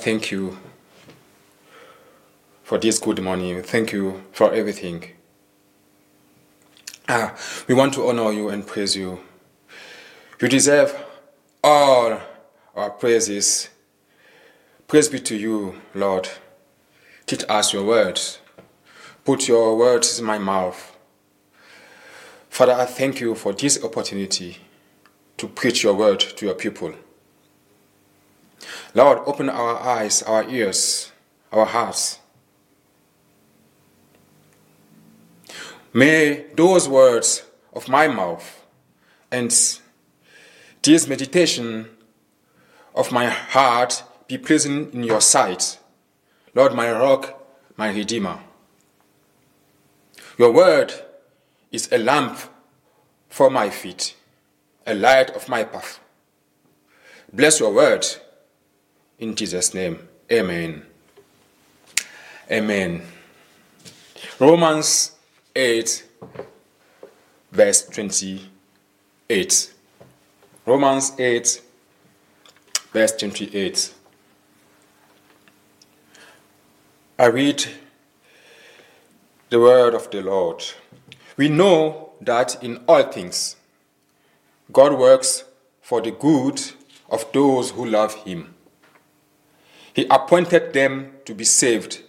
thank you for this good morning. Thank you for everything. Ah, we want to honor you and praise you. You deserve all our praises. Praise be to you, Lord. Teach us your words. Put your words in my mouth. Father, I thank you for this opportunity to preach your word to your people. Lord, open our eyes, our ears, our hearts. May those words of my mouth and this meditation of my heart be pleasing in your sight, Lord, my rock, my redeemer. Your word is a lamp for my feet, a light of my path. Bless your word in Jesus' name. Amen. Amen. Romans 8, verse 28. Romans 8, verse 28. I read the word of the Lord. We know that in all things God works for the good of those who love Him. He appointed them to be saved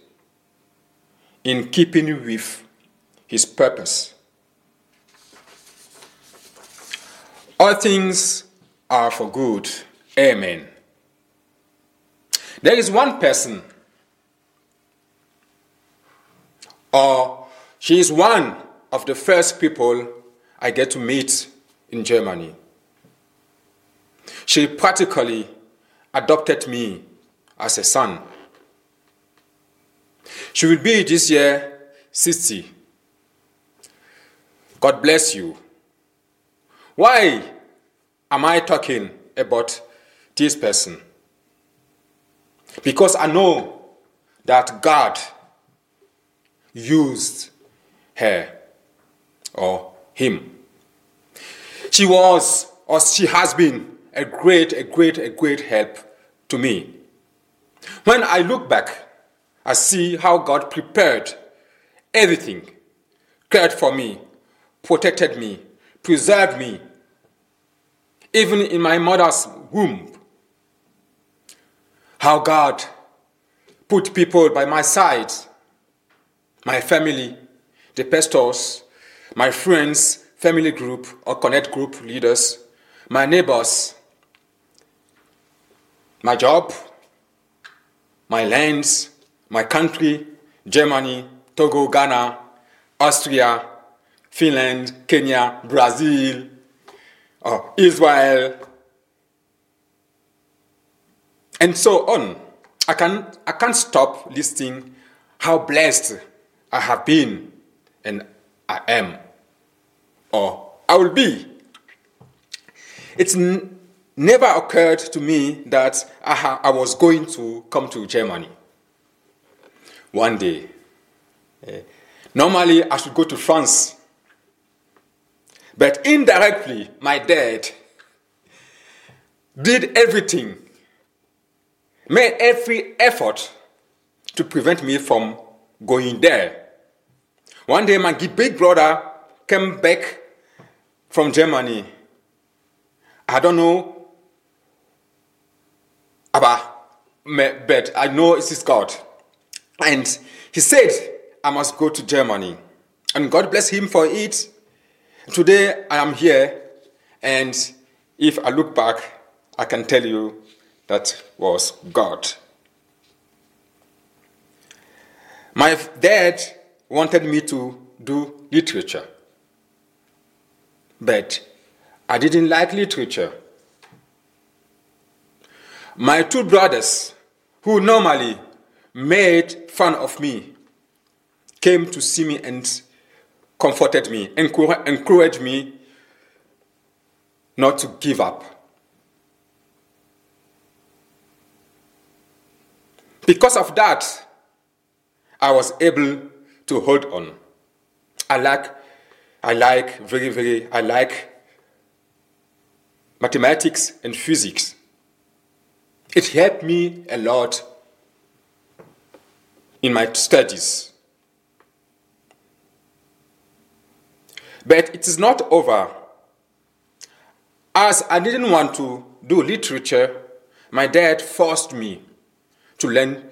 in keeping with His purpose. All things are for good. Amen. There is one person, or she is one of the first people I get to meet in Germany. She practically adopted me as a son. She will be this year 60. God bless you. Why am I talking about this person? Because I know that God used her or him. She was or she has been a great, a great, a great help to me. When I look back, I see how God prepared everything, cared for me, protected me, preserved me, even in my mother's womb. How God put people by my side, my family, the pastors, my friends, family group or connect group leaders, my neighbors, my job, my lands, my country, Germany, Togo, Ghana, Austria, Finland, Kenya, Brazil, or Israel, and so on. I, can, I can't stop listing how blessed I have been and I am, or I will be. It's never occurred to me that I, was going to come to Germany one day. Uh, normally, I should go to France. But indirectly, my dad did everything, made every effort to prevent me from going there. One day, my big brother came back from Germany. I don't know but I know it is God. And he said, I must go to Germany. And God bless him for it. Today I am here, and if I look back, I can tell you that was God. My dad wanted me to do literature, but I didn't like literature. My two brothers, who normally made fun of me, came to see me and comforted me, encouraged me not to give up. Because of that, I was able to hold on. I like, I like very, very, I like mathematics and physics. It helped me a lot in my studies. But it is not over. As I didn't want to do literature, my dad forced me to learn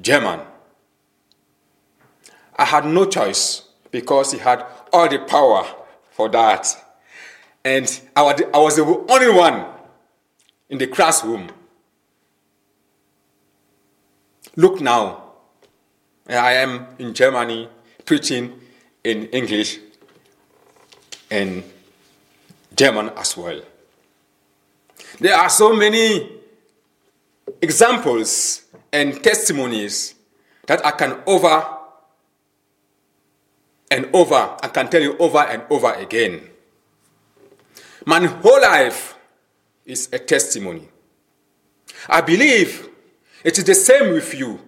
German. I had no choice because he had all the power for that. And I was the only one in the classroom. Look now, I am in Germany preaching in English and German as well. There are so many examples and testimonies that I can over and over, I can tell you over and over again. My whole life is a testimony. I believe it is the same with you.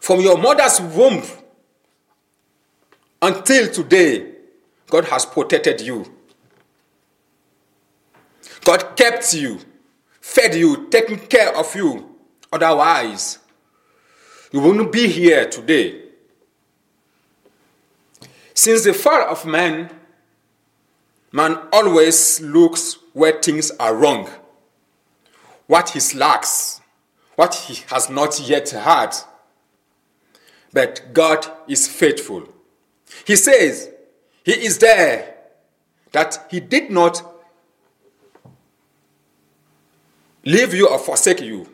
From your mother's womb until today, God has protected you. God kept you, fed you, taken care of you. Otherwise, you wouldn't be here today. Since the fall of man, man always looks where things are wrong, what he lacks, what he has not yet had. But God is faithful. He says he is there, that he did not leave you or forsake you.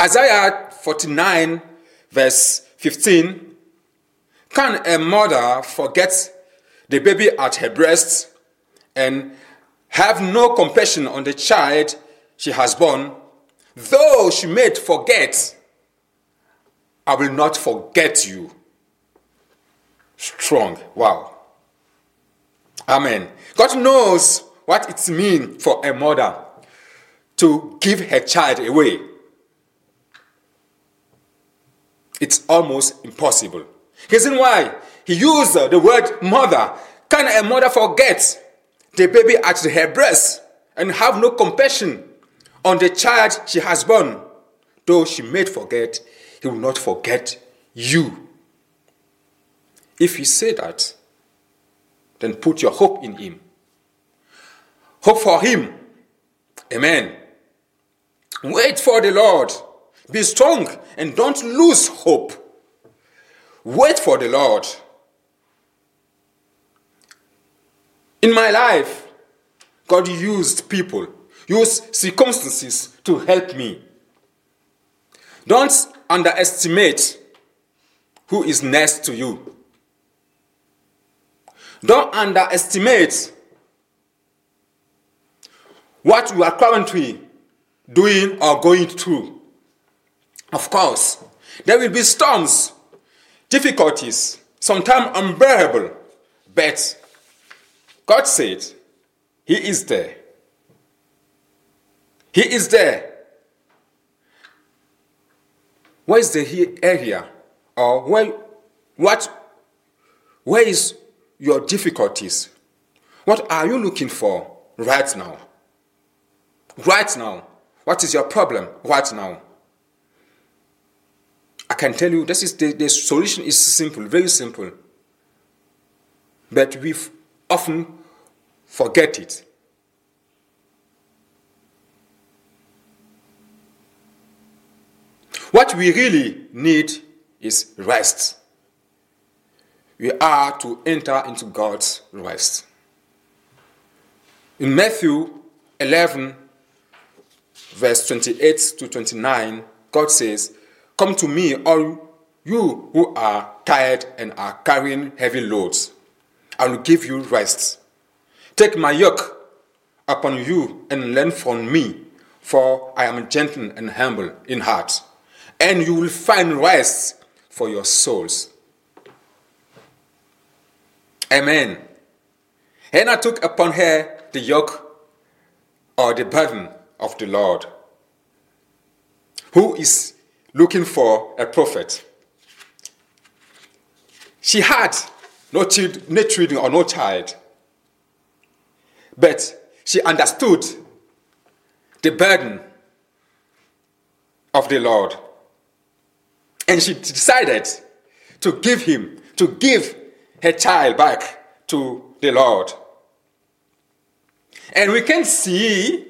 Isaiah 49, verse 15 Can a mother forget the baby at her breast and have no compassion on the child she has born? Though she may forget, I will not forget you. Strong. Wow. Amen. God knows what it means for a mother to give her child away. It's almost impossible. Reason why he used the word mother. Can a mother forget the baby at her breast and have no compassion on the child she has born? Though she may forget, he will not forget you. If he say that, then put your hope in him. Hope for him. Amen. Wait for the Lord. Be strong and don't lose hope. Wait for the Lord. In my life, God used people, used circumstances to help me. Don't underestimate who is next to you. Don't underestimate what you are currently doing or going through. Of course, there will be storms, difficulties, sometimes unbearable, but God said, He is there. He is there. Where is the area or where, what, where is your difficulties? What are you looking for right now? Right now. What is your problem right now? I can tell you this is the, the solution is simple, very simple. But we often forget it. What we really need is rest. We are to enter into God's rest. In Matthew 11, verse 28 to 29, God says, Come to me, all you who are tired and are carrying heavy loads. I will give you rest. Take my yoke upon you and learn from me, for I am gentle and humble in heart, and you will find rest for your souls. Amen. Hannah took upon her the yoke or the burden of the Lord, who is looking for a prophet. She had no, child, no children or no child, but she understood the burden of the Lord. And she decided to give him, to give her child back to the Lord. And we can see,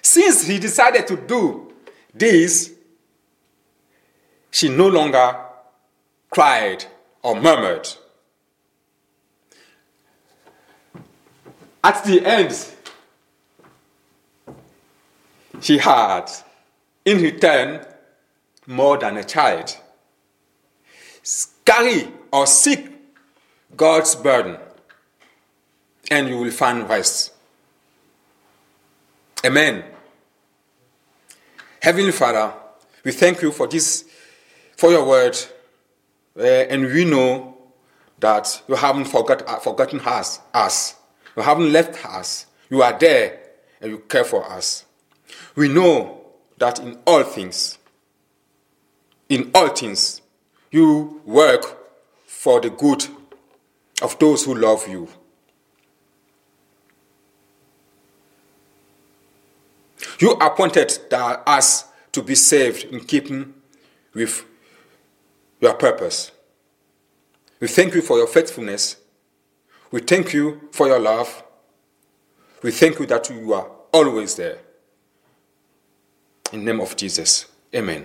since he decided to do this, she no longer cried or murmured. At the end, she had, in return, more than a child. Carry or seek God's burden, and you will find rest. Amen. Heavenly Father, we thank you for this, for your word, uh, and we know that you haven't forgot, uh, forgotten us, us. You haven't left us. You are there, and you care for us. We know that in all things, in all things, you work for the good of those who love you. You appointed us to be saved in keeping with your purpose. We thank you for your faithfulness. We thank you for your love. We thank you that you are always there. In the name of Jesus. Amen.